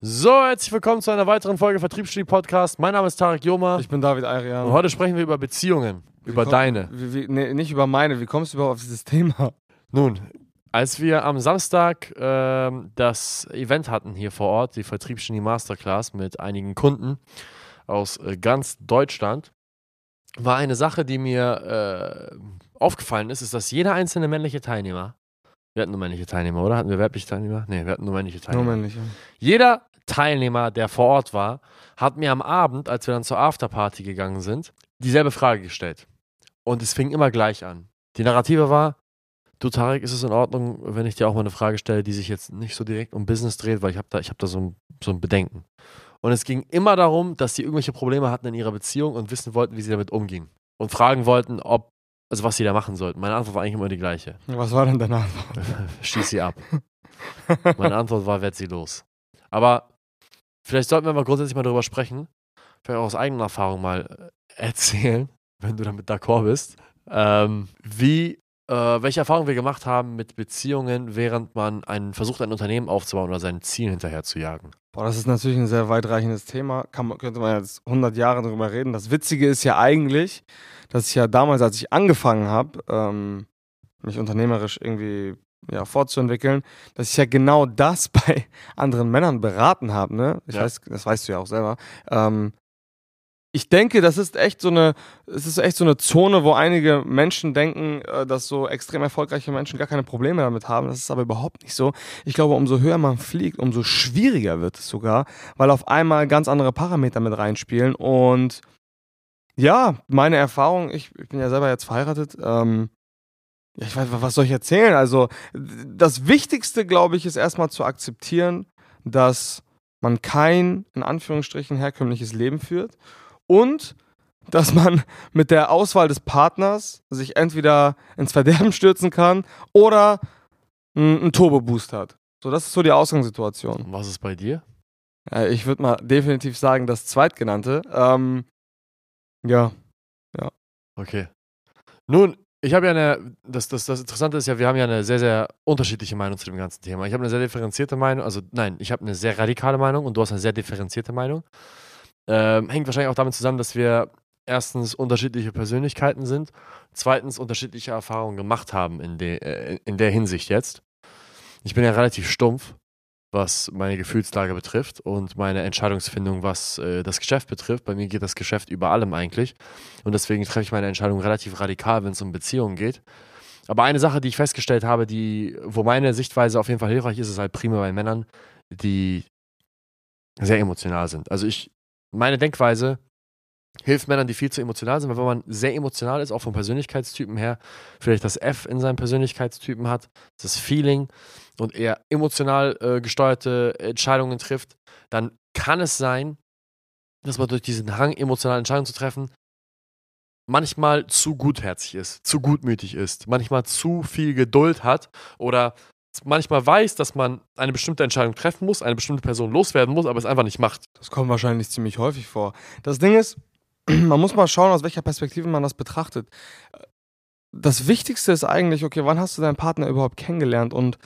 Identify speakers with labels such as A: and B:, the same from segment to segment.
A: So, herzlich willkommen zu einer weiteren Folge Vertriebsstudie Podcast. Mein Name ist Tarek Joma
B: Ich bin David Arian.
A: und heute sprechen wir über Beziehungen, über
B: komm-
A: deine.
B: Wie, wie, nee, nicht über meine. Wie kommst du überhaupt auf dieses Thema?
A: Nun, als wir am Samstag ähm, das Event hatten hier vor Ort, die Vertriebsstudie Masterclass mit einigen Kunden aus äh, ganz Deutschland, war eine Sache, die mir äh, aufgefallen ist, ist, dass jeder einzelne männliche Teilnehmer, wir hatten nur männliche Teilnehmer, oder? Hatten wir weibliche Teilnehmer? Nee, wir hatten nur männliche
B: Nur
A: Teilnehmer.
B: männliche.
A: Jeder Teilnehmer, der vor Ort war, hat mir am Abend, als wir dann zur Afterparty gegangen sind, dieselbe Frage gestellt. Und es fing immer gleich an. Die Narrative war, du Tarek, ist es in Ordnung, wenn ich dir auch mal eine Frage stelle, die sich jetzt nicht so direkt um Business dreht, weil ich habe da, ich hab da so, ein, so ein Bedenken. Und es ging immer darum, dass sie irgendwelche Probleme hatten in ihrer Beziehung und wissen wollten, wie sie damit umgingen. Und fragen wollten, ob, also was sie da machen sollten. Meine Antwort war eigentlich immer die gleiche.
B: Was war denn deine Antwort?
A: Schieß sie ab. Meine Antwort war, werd sie los. Aber vielleicht sollten wir mal grundsätzlich mal darüber sprechen, vielleicht auch aus eigener Erfahrung mal äh, erzählen, wenn du damit d'accord bist, ähm, wie, äh, welche Erfahrungen wir gemacht haben mit Beziehungen, während man einen, versucht, ein Unternehmen aufzubauen oder seinen Zielen hinterher zu jagen.
B: Boah, das ist natürlich ein sehr weitreichendes Thema. Kann, könnte man jetzt 100 Jahre drüber reden. Das Witzige ist ja eigentlich, dass ich ja damals, als ich angefangen habe, ähm, mich unternehmerisch irgendwie ja, fortzuentwickeln, dass ich ja genau das bei anderen Männern beraten habe. Ne? Ich
A: Ja.
B: weiß, das weißt du ja auch selber. Ähm, ich denke, das ist echt so eine, es ist echt so eine Zone, wo einige Menschen denken, äh, dass so extrem erfolgreiche Menschen gar keine Probleme damit haben. Das ist aber überhaupt nicht so. Ich glaube, umso höher man fliegt, umso schwieriger wird es sogar, weil auf einmal ganz andere Parameter mit reinspielen. Und ja, meine Erfahrung, ich, ich bin ja selber jetzt verheiratet, ähm, ich weiß, was soll ich erzählen? Also, das Wichtigste, glaube ich, ist erstmal zu akzeptieren, dass man kein, in Anführungsstrichen, herkömmliches Leben führt und dass man mit der Auswahl des Partners sich entweder ins Verderben stürzen kann oder einen Turbo-Boost hat. So, das ist so die Ausgangssituation.
A: Und was ist bei dir?
B: Ich würde mal definitiv sagen, das Zweitgenannte. Ähm, ja.
A: Okay. Nun, ich habe ja eine, das, das, das Interessante ist ja, wir haben ja eine sehr, sehr unterschiedliche Meinung zu dem ganzen Thema. Ich habe eine sehr differenzierte Meinung, also nein, ich habe eine sehr radikale Meinung und du hast eine sehr differenzierte Meinung. Ähm, hängt wahrscheinlich auch damit zusammen, dass wir erstens unterschiedliche Persönlichkeiten sind, zweitens unterschiedliche Erfahrungen gemacht haben in, de, äh, in der Hinsicht jetzt. Ich bin ja relativ stumpf, was meine Gefühlslage betrifft und meine Entscheidungsfindung, was äh, das Geschäft betrifft. Bei mir geht das Geschäft über allem eigentlich. Und deswegen treffe ich meine Entscheidung relativ radikal, wenn es um Beziehungen geht. Aber eine Sache, die ich festgestellt habe, die, wo meine Sichtweise auf jeden Fall hilfreich ist, ist halt prima bei Männern, die sehr emotional sind. Also ich, meine Denkweise hilft Männern, die viel zu emotional sind, weil wenn man sehr emotional ist, auch vom Persönlichkeitstypen her, vielleicht das F in seinem Persönlichkeitstypen hat, das Feeling und eher emotional äh, gesteuerte Entscheidungen trifft, dann kann es sein, dass man durch diesen Hang, emotionale Entscheidungen zu treffen, manchmal zu gutherzig ist, zu gutmütig ist, manchmal zu viel Geduld hat oder manchmal weiß, dass man eine bestimmte Entscheidung treffen muss, eine bestimmte Person loswerden muss, aber es einfach nicht macht.
B: Das kommt wahrscheinlich ziemlich häufig vor. Das Ding ist, man muss mal schauen, aus welcher Perspektive man das betrachtet. Das Wichtigste ist eigentlich, okay, wann hast du deinen Partner überhaupt kennengelernt und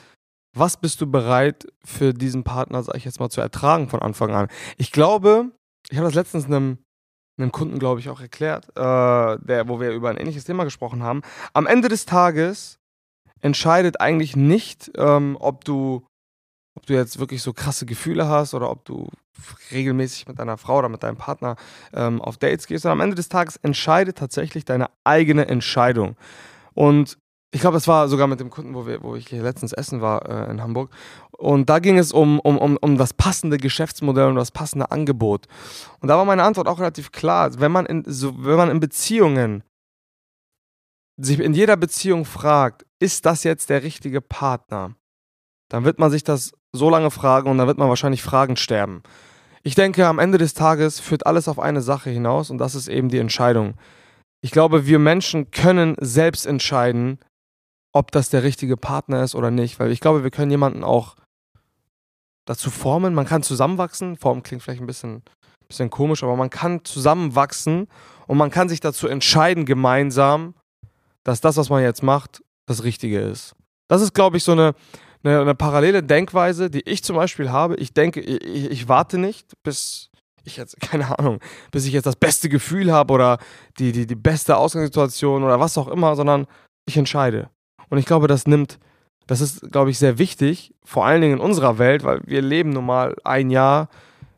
B: was bist du bereit für diesen Partner, sag ich jetzt mal, zu ertragen von Anfang an? Ich glaube, ich habe das letztens einem, einem Kunden, glaube ich, auch erklärt, äh, der, wo wir über ein ähnliches Thema gesprochen haben. Am Ende des Tages entscheidet eigentlich nicht, ähm, ob du ob du jetzt wirklich so krasse Gefühle hast oder ob du regelmäßig mit deiner Frau oder mit deinem Partner ähm, auf Dates gehst. Und am Ende des Tages entscheidet tatsächlich deine eigene Entscheidung. Und ich glaube, es war sogar mit dem Kunden, wo, wir, wo ich letztens essen war äh, in Hamburg. Und da ging es um, um, um, um das passende Geschäftsmodell und das passende Angebot. Und da war meine Antwort auch relativ klar. Wenn man in, so, wenn man in Beziehungen sich in jeder Beziehung fragt, ist das jetzt der richtige Partner? Dann wird man sich das so lange fragen und dann wird man wahrscheinlich Fragen sterben. Ich denke, am Ende des Tages führt alles auf eine Sache hinaus und das ist eben die Entscheidung. Ich glaube, wir Menschen können selbst entscheiden, ob das der richtige Partner ist oder nicht, weil ich glaube, wir können jemanden auch dazu formen. Man kann zusammenwachsen. Formen klingt vielleicht ein bisschen, bisschen komisch, aber man kann zusammenwachsen und man kann sich dazu entscheiden, gemeinsam, dass das, was man jetzt macht, das Richtige ist. Das ist, glaube ich, so eine, eine, eine parallele Denkweise, die ich zum Beispiel habe. Ich denke, ich, ich warte nicht, bis ich jetzt, keine Ahnung, bis ich jetzt das beste Gefühl habe oder die, die, die beste Ausgangssituation oder was auch immer, sondern ich entscheide. Und ich glaube, das nimmt, das ist, glaube ich, sehr wichtig, vor allen Dingen in unserer Welt, weil wir leben nun mal ein Jahr.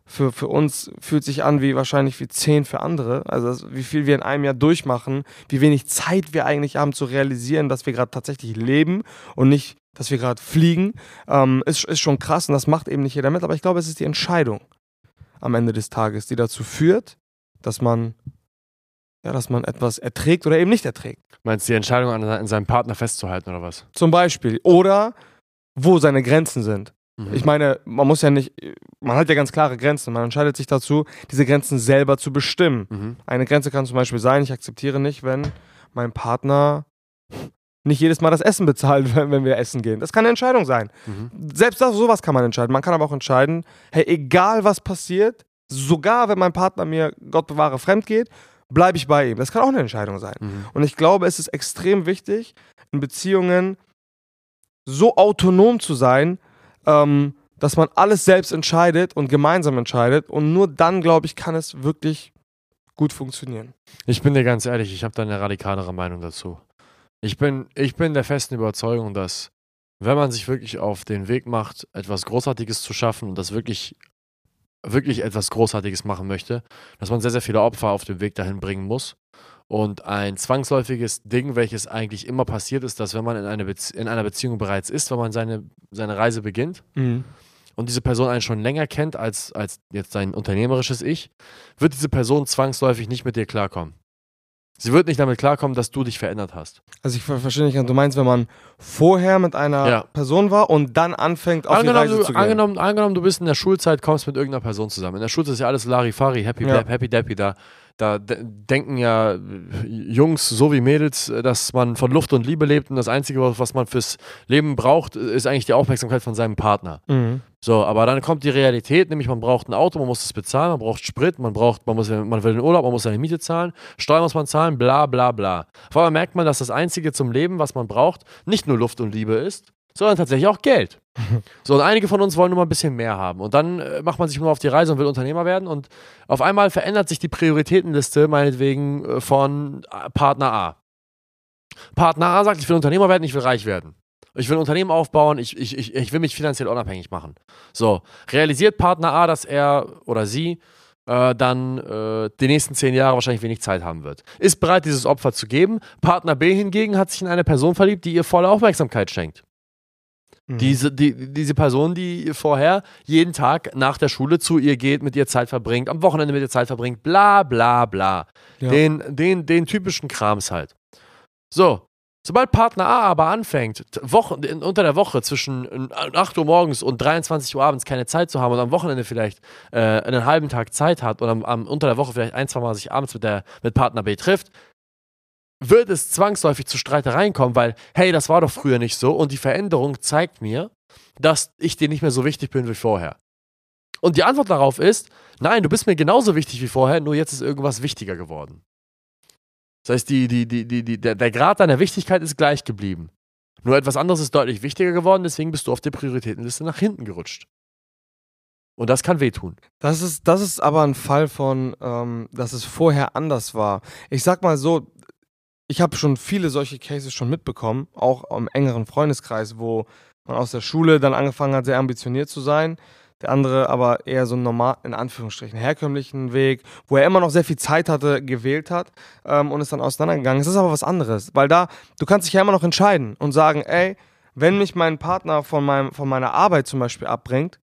B: Für, für uns fühlt sich an wie wahrscheinlich wie zehn für andere. Also wie viel wir in einem Jahr durchmachen, wie wenig Zeit wir eigentlich haben zu realisieren, dass wir gerade tatsächlich leben und nicht, dass wir gerade fliegen, ähm, ist, ist schon krass und das macht eben nicht jeder mit. Aber ich glaube, es ist die Entscheidung am Ende des Tages, die dazu führt, dass man ja, dass man etwas erträgt oder eben nicht erträgt.
A: Meinst du die Entscheidung an, an seinem Partner festzuhalten oder was?
B: Zum Beispiel. Oder wo seine Grenzen sind.
A: Mhm.
B: Ich meine, man muss ja nicht, man hat ja ganz klare Grenzen. Man entscheidet sich dazu, diese Grenzen selber zu bestimmen.
A: Mhm.
B: Eine Grenze kann zum Beispiel sein, ich akzeptiere nicht, wenn mein Partner nicht jedes Mal das Essen bezahlt, wenn, wenn wir essen gehen. Das kann eine Entscheidung sein.
A: Mhm.
B: Selbst das, sowas kann man entscheiden. Man kann aber auch entscheiden, hey, egal was passiert, sogar wenn mein Partner mir, Gott bewahre, fremd geht, bleibe ich bei ihm. Das kann auch eine Entscheidung sein.
A: Mhm.
B: Und ich glaube, es ist extrem wichtig, in Beziehungen so autonom zu sein, ähm, dass man alles selbst entscheidet und gemeinsam entscheidet. Und nur dann, glaube ich, kann es wirklich gut funktionieren.
A: Ich bin dir ganz ehrlich, ich habe da eine radikalere Meinung dazu. Ich bin, ich bin der festen Überzeugung, dass wenn man sich wirklich auf den Weg macht, etwas Großartiges zu schaffen und das wirklich, wirklich etwas Großartiges machen möchte, dass man sehr, sehr viele Opfer auf dem Weg dahin bringen muss. Und ein zwangsläufiges Ding, welches eigentlich immer passiert ist, dass wenn man in, eine Bezie in einer Beziehung bereits ist, wenn man seine, seine Reise beginnt, und diese Person einen schon länger kennt als, als jetzt sein unternehmerisches Ich, wird diese Person zwangsläufig nicht mit dir klarkommen. Sie wird nicht damit klarkommen, dass du dich verändert hast.
B: Also ich ver- verstehe nicht, du meinst, wenn man vorher mit einer
A: Ja.
B: Person war und dann anfängt, auf die
A: Angenommen
B: Reise
A: du,
B: zu gehen.
A: angenommen, angenommen, du bist in der Schulzeit, kommst mit irgendeiner Person zusammen. In der Schulzeit ist ja alles Larifari, Happy
B: Ja.
A: Happy Dappy. Da, da de denken ja Jungs so wie Mädels, dass man von Luft und Liebe lebt und das Einzige, was was man fürs Leben braucht, ist eigentlich die Aufmerksamkeit von seinem Partner.
B: Mhm.
A: So, aber dann kommt die Realität, nämlich man braucht ein Auto, man muss es bezahlen, man braucht Sprit, man braucht, man muss, man will den Urlaub, man muss seine Miete zahlen, Steuern muss man zahlen, bla bla bla. Vor allem merkt man, dass das Einzige zum Leben, was man braucht, nicht nur Luft und Liebe ist, sondern tatsächlich auch Geld. So, und einige von uns wollen nur mal ein bisschen mehr haben. Und dann äh, macht man sich nur auf die Reise und will Unternehmer werden. Und auf einmal verändert sich die Prioritätenliste, meinetwegen, äh, von äh, Partner A. Partner A sagt, ich will Unternehmer werden, ich will reich werden. Ich will ein Unternehmen aufbauen, ich, ich, ich, ich will mich finanziell unabhängig machen. So, realisiert Partner A, dass er oder sie äh, dann äh, die nächsten zehn Jahre wahrscheinlich wenig Zeit haben wird. Ist bereit, dieses Opfer zu geben. Partner B hingegen hat sich in eine Person verliebt, die ihr volle Aufmerksamkeit schenkt.
B: Mhm.
A: Diese, die, diese Person, die vorher jeden Tag nach der Schule zu ihr geht, mit ihr Zeit verbringt, am Wochenende mit ihr Zeit verbringt, bla bla bla.
B: Ja.
A: Den, den, den typischen Krams halt. So, sobald Partner A aber anfängt, Wochen, unter der Woche zwischen äh, 8 Uhr morgens und 23 Uhr abends keine Zeit zu haben und am Wochenende vielleicht äh, einen halben Tag Zeit hat und am, am, unter der Woche vielleicht ein, zwei Mal sich abends mit, der, mit Partner B trifft, wird es zwangsläufig zu Streitereien kommen, weil, hey, das war doch früher nicht so und die Veränderung zeigt mir, dass ich dir nicht mehr so wichtig bin wie vorher. Und die Antwort darauf ist, nein, du bist mir genauso wichtig wie vorher, nur jetzt ist irgendwas wichtiger geworden. Das heißt, die, die, die, die, der, der Grad deiner Wichtigkeit ist gleich geblieben. Nur etwas anderes ist deutlich wichtiger geworden, deswegen bist du auf der Prioritätenliste nach hinten gerutscht. Und das kann wehtun.
B: Das ist, das ist aber ein Fall von, ähm, dass es vorher anders war. Ich sag mal so, ich habe schon viele solche Cases schon mitbekommen, auch im engeren Freundeskreis, wo man aus der Schule dann angefangen hat, sehr ambitioniert zu sein. Der andere aber eher so einen normal, in Anführungsstrichen, herkömmlichen Weg, wo er immer noch sehr viel Zeit hatte, gewählt hat ähm, und ist dann auseinandergegangen. Es ist aber was anderes, weil da, du kannst dich ja immer noch entscheiden und sagen, ey, wenn mich mein Partner von, meinem, von meiner Arbeit zum Beispiel abbringt,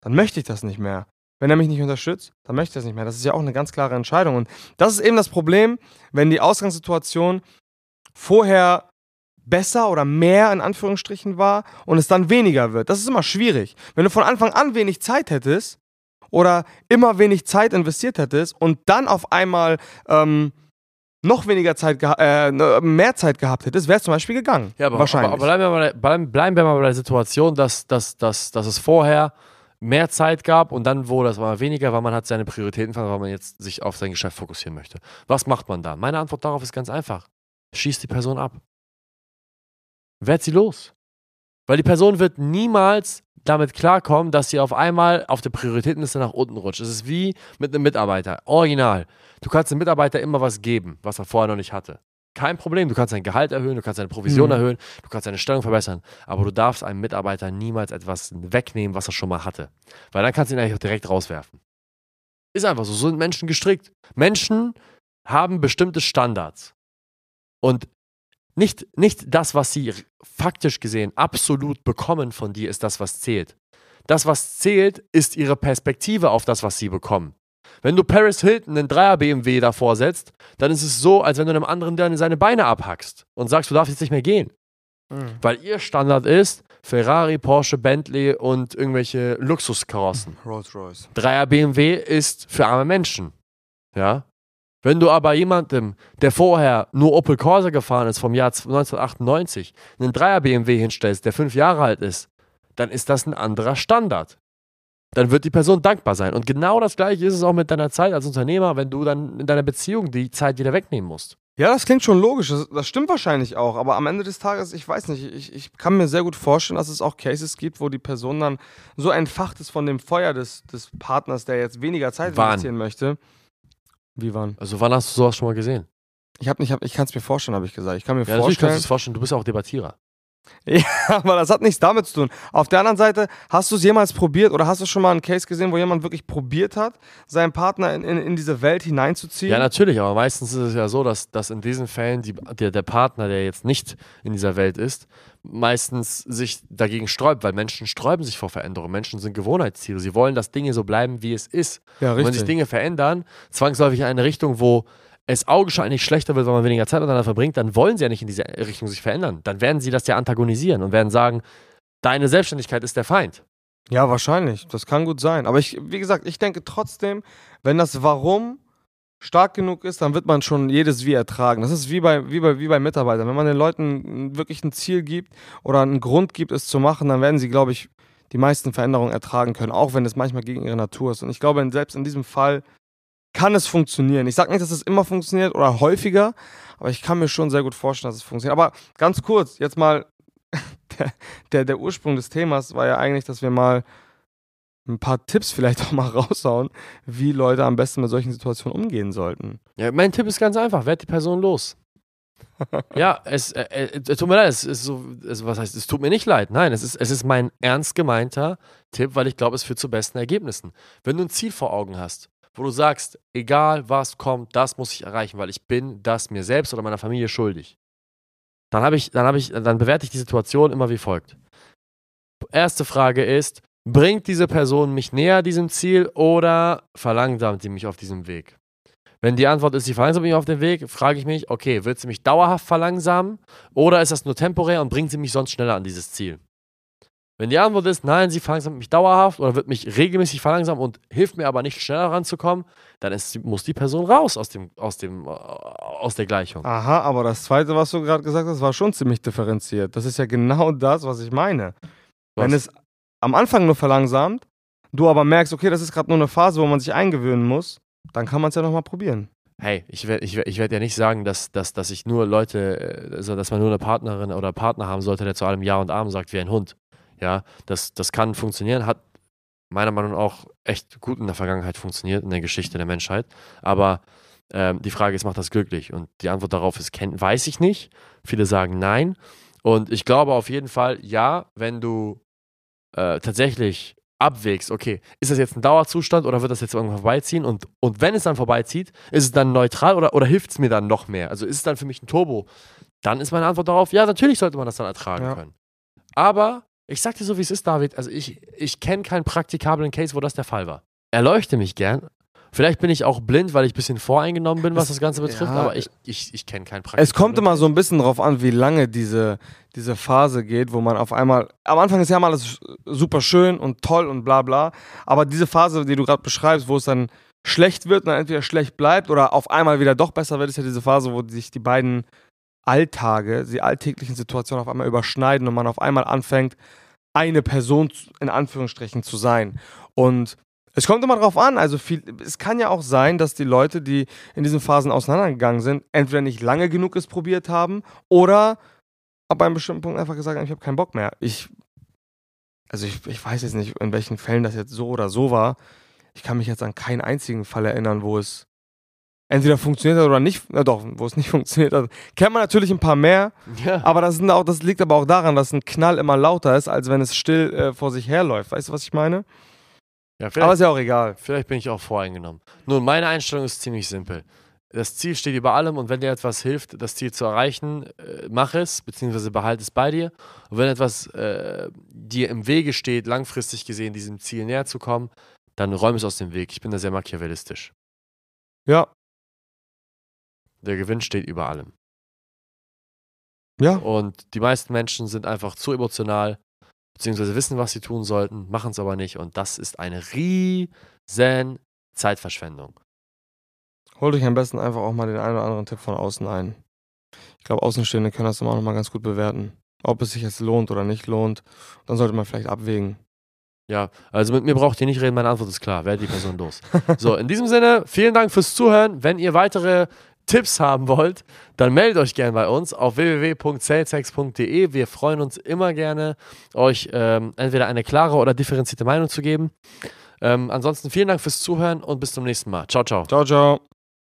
B: dann möchte ich das nicht mehr. Wenn er mich nicht unterstützt, dann möchte ich das nicht mehr. Das ist ja auch eine ganz klare Entscheidung. Und das ist eben das Problem, wenn die Ausgangssituation vorher besser oder mehr in Anführungsstrichen war und es dann weniger wird. Das ist immer schwierig. Wenn du von Anfang an wenig Zeit hättest oder immer wenig Zeit investiert hättest und dann auf einmal ähm, noch weniger Zeit, äh, ne, mehr Zeit gehabt hättest, wäre es zum Beispiel gegangen.
A: Ja, aber,
B: Wahrscheinlich.
A: aber, aber bleiben, wir mal, bleiben, bleiben wir mal bei der Situation, dass, dass, dass, dass es vorher mehr Zeit gab und dann wurde es mal weniger, weil man hat seine Prioritäten verloren, weil man jetzt sich auf sein Geschäft fokussieren möchte. Was macht man da? Meine Antwort darauf ist ganz einfach. Schießt die Person ab. Werd sie los. Weil die Person wird niemals damit klarkommen, dass sie auf einmal auf der Prioritätenliste nach unten rutscht. Es ist wie mit einem Mitarbeiter. Original. Du kannst dem Mitarbeiter immer was geben, was er vorher noch nicht hatte. Kein Problem, du kannst sein Gehalt erhöhen, du kannst seine Provision
B: Mhm.
A: erhöhen, du kannst seine Stellung verbessern, aber du darfst einem Mitarbeiter niemals etwas wegnehmen, was er schon mal hatte. Weil dann kannst du ihn eigentlich auch direkt rauswerfen. Ist einfach so, so sind Menschen gestrickt. Menschen haben bestimmte Standards. Und nicht, nicht das, was sie faktisch gesehen absolut bekommen von dir, ist das, was zählt. Das, was zählt, ist ihre Perspektive auf das, was sie bekommen. Wenn du Paris Hilton einen Dreier BMW davor setzt, dann ist es so, als wenn du einem anderen dann seine Beine abhackst und sagst, du darfst jetzt nicht mehr gehen.
B: Mhm.
A: Weil ihr Standard ist Ferrari, Porsche, Bentley und irgendwelche Luxuskarossen.
B: Rolls Royce.
A: Dreier BMW ist für arme Menschen. Ja. Wenn du aber jemandem, der vorher nur Opel Corsa gefahren ist vom Jahr 1998, einen Dreier BMW hinstellst, der fünf Jahre alt ist, dann ist das ein anderer Standard. Dann wird die Person dankbar sein. Und genau das gleiche ist es auch mit deiner Zeit als Unternehmer, wenn du dann in deiner Beziehung die Zeit wieder wegnehmen musst.
B: Ja, das klingt schon logisch. Das, das stimmt wahrscheinlich auch. Aber am Ende des Tages, ich weiß nicht, ich, ich kann mir sehr gut vorstellen, dass es auch Cases gibt, wo die Person dann so entfacht ist von dem Feuer des, des Partners, der jetzt weniger Zeit
A: Wann?
B: investieren möchte. Wie wann?
A: Also wann hast du sowas schon mal gesehen?
B: Ich, hab nicht, hab, ich kann es mir vorstellen, habe ich gesagt. Ich kann mir
A: Ja, natürlich kannst du
B: vorstellen.
A: es vorstellen, du bist ja auch Debattierer.
B: aber das hat nichts damit zu tun. Auf der anderen Seite, hast du es jemals probiert oder hast du schon mal einen Case gesehen, wo jemand wirklich probiert hat, seinen Partner in, in, in diese Welt hineinzuziehen?
A: Ja, natürlich, aber meistens ist es ja so, dass, dass in diesen Fällen die, der, der Partner, der jetzt nicht in dieser Welt ist, meistens sich dagegen sträubt, weil Menschen sträuben sich vor Veränderungen. Menschen sind Gewohnheitstiere. Sie wollen, dass Dinge so bleiben, wie es ist.
B: ja
A: Und wenn sich Dinge verändern, zwangsläufig in eine Richtung, wo es augenscheinlich schlechter wird, weil man weniger Zeit miteinander verbringt, dann wollen sie ja nicht in diese Richtung sich verändern. Dann werden sie das ja antagonisieren und werden sagen, deine Selbstständigkeit ist der Feind.
B: Ja, wahrscheinlich. Das kann gut sein. Aber ich, wie gesagt, ich denke trotzdem, wenn das Warum stark genug ist, dann wird man schon jedes Wie ertragen. Das ist wie bei, wie bei, wie bei Mitarbeitern. Wenn man den Leuten wirklich ein Ziel gibt oder einen Grund gibt, es zu machen, dann werden sie, glaube ich, die meisten Veränderungen ertragen können, auch wenn es manchmal gegen ihre Natur ist. Und ich glaube, selbst in diesem Fall kann es funktionieren. Ich sage nicht, dass es immer funktioniert oder häufiger, aber ich kann mir schon sehr gut vorstellen, dass es funktioniert. Aber ganz kurz, jetzt mal, der, der, der Ursprung des Themas war ja eigentlich, dass wir mal ein paar Tipps vielleicht auch mal raushauen, wie Leute am besten mit solchen Situationen umgehen sollten.
A: Ja, mein Tipp ist ganz einfach, werd die Person los. ja, es, äh, äh, tut mir leid, es ist so, es, was heißt, es tut mir nicht leid. Nein, es ist, es ist mein ernst gemeinter Tipp, weil ich glaube, es führt zu besten Ergebnissen. Wenn du ein Ziel vor Augen hast, wo du sagst, egal was kommt, das muss ich erreichen, weil ich bin das mir selbst oder meiner Familie schuldig. Dann habe ich, dann habe ich, dann bewerte ich die Situation immer wie folgt. Erste Frage ist, bringt diese Person mich näher diesem Ziel oder verlangsamt sie mich auf diesem Weg? Wenn die Antwort ist, sie verlangsamt mich auf dem Weg, frage ich mich, okay, wird sie mich dauerhaft verlangsamen oder ist das nur temporär und bringt sie mich sonst schneller an dieses Ziel? Wenn die Antwort ist, nein, sie verlangsamt mich dauerhaft oder wird mich regelmäßig verlangsamen und hilft mir aber nicht schneller ranzukommen, dann ist, muss die Person raus aus, dem, aus, dem, äh, aus der Gleichung.
B: Aha, aber das Zweite, was du gerade gesagt hast, war schon ziemlich differenziert. Das ist ja genau das, was ich meine. Wenn
A: Was?
B: es am Anfang nur verlangsamt, du aber merkst, okay, das ist gerade nur eine Phase, wo man sich eingewöhnen muss, dann kann man es ja nochmal probieren.
A: Hey, ich werde ich werd, ich werd ja nicht sagen, dass, dass, dass ich nur Leute, äh, also dass man nur eine Partnerin oder Partner haben sollte, der zu allem Ja und Amen sagt wie ein Hund. Ja, das, das kann funktionieren, hat meiner Meinung nach auch echt gut in der Vergangenheit funktioniert, in der Geschichte der Menschheit. Aber ähm, die Frage ist, macht das glücklich? Und die Antwort darauf ist, kenn, weiß ich nicht. Viele sagen nein. Und ich glaube auf jeden Fall, ja, wenn du äh, tatsächlich abwägst, okay, ist das jetzt ein Dauerzustand oder wird das jetzt irgendwann vorbeiziehen? Und, und wenn es dann vorbeizieht, ist es dann neutral oder, oder hilft es mir dann noch mehr? Also ist es dann für mich ein Turbo? Dann ist meine Antwort darauf, ja, natürlich sollte man das dann ertragen
B: Ja.
A: können. Aber ich sag dir so, wie es ist, David, also ich, ich kenne keinen praktikablen Case, wo das der Fall war. Erleuchte mich gern. Vielleicht bin ich auch blind, weil ich ein bisschen voreingenommen bin, was das Ganze betrifft,
B: ja,
A: aber ich, ich, ich kenne keinen praktikablen
B: Es kommt immer so ein bisschen drauf an, wie lange diese, diese Phase geht, wo man auf einmal. Am Anfang ist ja mal alles super schön und toll und bla bla. Aber diese Phase, die du gerade beschreibst, wo es dann schlecht wird und dann entweder schlecht bleibt oder auf einmal wieder doch besser wird, ist ja diese Phase, wo sich die beiden Alltage, die alltäglichen Situationen auf einmal überschneiden und man auf einmal anfängt, eine Person in Anführungsstrichen zu sein. Und es kommt immer drauf an, also viel, es kann ja auch sein, dass die Leute, die in diesen Phasen auseinandergegangen sind, entweder nicht lange genug es probiert haben oder ab einem bestimmten Punkt einfach gesagt, ich habe keinen Bock mehr. Ich, also ich, ich weiß jetzt nicht, in welchen Fällen das jetzt so oder so war. Ich kann mich jetzt an keinen einzigen Fall erinnern, wo es entweder funktioniert hat oder nicht, na doch, wo es nicht funktioniert hat. Kennt man natürlich ein paar mehr,
A: Ja.
B: aber das, sind auch, das liegt aber auch daran, dass ein Knall immer lauter ist, als wenn es still äh, vor sich herläuft. Weißt du, was ich meine?
A: ja
B: Aber ist ja auch egal.
A: vielleicht bin ich auch voreingenommen. Nun, meine Einstellung ist ziemlich simpel. Das Ziel steht über allem und wenn dir etwas hilft, das Ziel zu erreichen, äh, mach es, beziehungsweise behalte es bei dir. Und wenn etwas äh, dir im Wege steht, langfristig gesehen diesem Ziel näher zu kommen, dann räum es aus dem Weg. Ich bin da sehr machiavellistisch.
B: Ja,
A: Der Gewinn steht über allem.
B: ja.
A: Und die meisten Menschen sind einfach zu emotional, beziehungsweise wissen, was sie tun sollten, machen es aber nicht. Und das ist eine riesen Zeitverschwendung.
B: Holt euch am besten einfach auch mal den einen oder anderen Tipp von außen ein. Ich glaube, Außenstehende können das immer auch nochmal ganz gut bewerten. Ob es sich jetzt lohnt oder nicht lohnt. Dann sollte man vielleicht abwägen.
A: Ja, also mit mir braucht ihr nicht reden, meine Antwort ist klar. Werdet die Person los. So, in diesem Sinne, vielen Dank fürs Zuhören. Wenn ihr weitere Tipps haben wollt, dann meldet euch gerne bei uns auf www.salesex.de. Wir freuen uns immer gerne, euch ähm, entweder eine klare oder differenzierte Meinung zu geben. Ähm, ansonsten vielen Dank fürs Zuhören und bis zum nächsten Mal. Ciao, ciao.
B: Ciao, ciao.